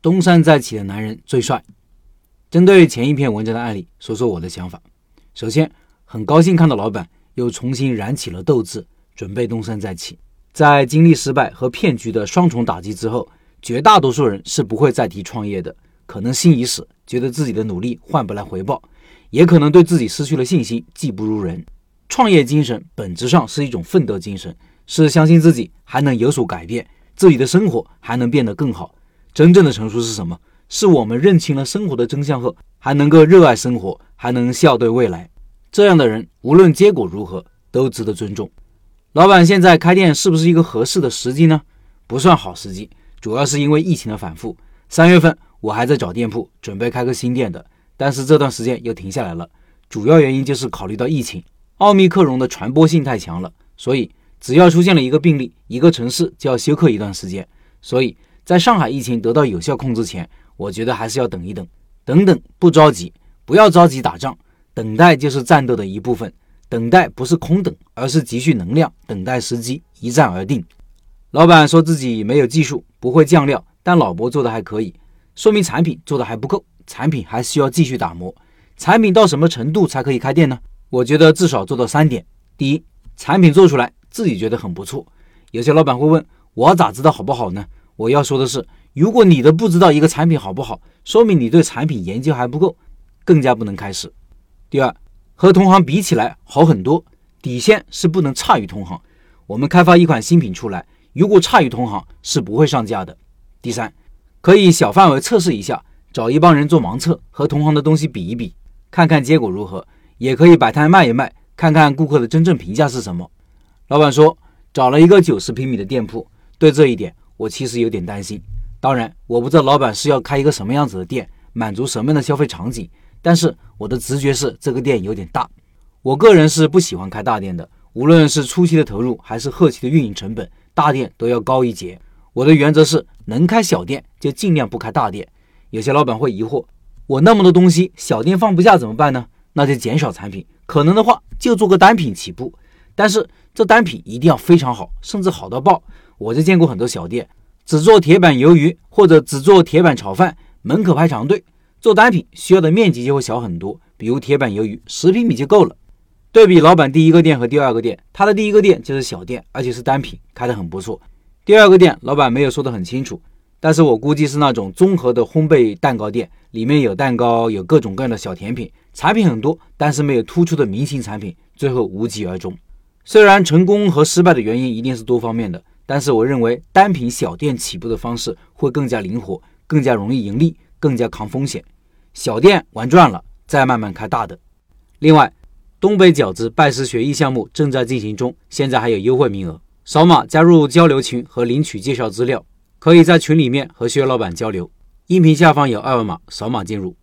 东山再起的男人最帅。针对前一篇文章的案例，说说我的想法。首先，很高兴看到老板又重新燃起了斗志，准备东山再起。在经历失败和骗局的双重打击之后，绝大多数人是不会再提创业的。可能心已死，觉得自己的努力换不来回报，也可能对自己失去了信心，技不如人。创业精神本质上是一种奋斗精神，是相信自己还能有所改变，自己的生活还能变得更好。真正的成熟是什么？是我们认清了生活的真相后，还能够热爱生活，还能笑对未来。这样的人，无论结果如何，都值得尊重。老板现在开店是不是一个合适的时机呢？不算好时机，主要是因为疫情的反复。三月份我还在找店铺，准备开个新店的，但是这段时间又停下来了。主要原因就是考虑到疫情，奥密克戎的传播性太强了，所以只要出现了一个病例，一个城市就要休克一段时间。所以在上海疫情得到有效控制前。我觉得还是要等一等，等等，不着急，不要着急打仗，等待就是战斗的一部分。等待不是空等，而是积蓄能量，等待时机，一战而定。老板说自己没有技术，不会酱料，但老伯做的还可以，说明产品做的还不够，产品还需要继续打磨。产品到什么程度才可以开店呢？我觉得至少做到三点：第一，产品做出来自己觉得很不错。有些老板会问我咋知道好不好呢？我要说的是。如果你都不知道一个产品好不好，说明你对产品研究还不够，更加不能开始。第二，和同行比起来好很多，底线是不能差于同行。我们开发一款新品出来，如果差于同行是不会上架的。第三，可以小范围测试一下，找一帮人做盲测，和同行的东西比一比，看看结果如何。也可以摆摊卖一卖，看看顾客的真正评价是什么。老板说找了一个九十平米的店铺，对这一点我其实有点担心。当然，我不知道老板是要开一个什么样子的店，满足什么样的消费场景。但是我的直觉是这个店有点大。我个人是不喜欢开大店的，无论是初期的投入还是后期的运营成本，大店都要高一截。我的原则是，能开小店就尽量不开大店。有些老板会疑惑，我那么多东西，小店放不下怎么办呢？那就减少产品，可能的话就做个单品起步。但是这单品一定要非常好，甚至好到爆。我就见过很多小店。只做铁板鱿鱼或者只做铁板炒饭，门口排长队。做单品需要的面积就会小很多，比如铁板鱿鱼十平米就够了。对比老板第一个店和第二个店，他的第一个店就是小店，而且是单品，开得很不错。第二个店老板没有说得很清楚，但是我估计是那种综合的烘焙蛋糕店，里面有蛋糕，有各种各样的小甜品，产品很多，但是没有突出的明星产品，最后无疾而终。虽然成功和失败的原因一定是多方面的。但是我认为单品小店起步的方式会更加灵活，更加容易盈利，更加抗风险。小店玩转了，再慢慢开大的。另外，东北饺子拜师学艺项目正在进行中，现在还有优惠名额，扫码加入交流群和领取介绍资料，可以在群里面和薛老板交流。音频下方有二维码，扫码进入。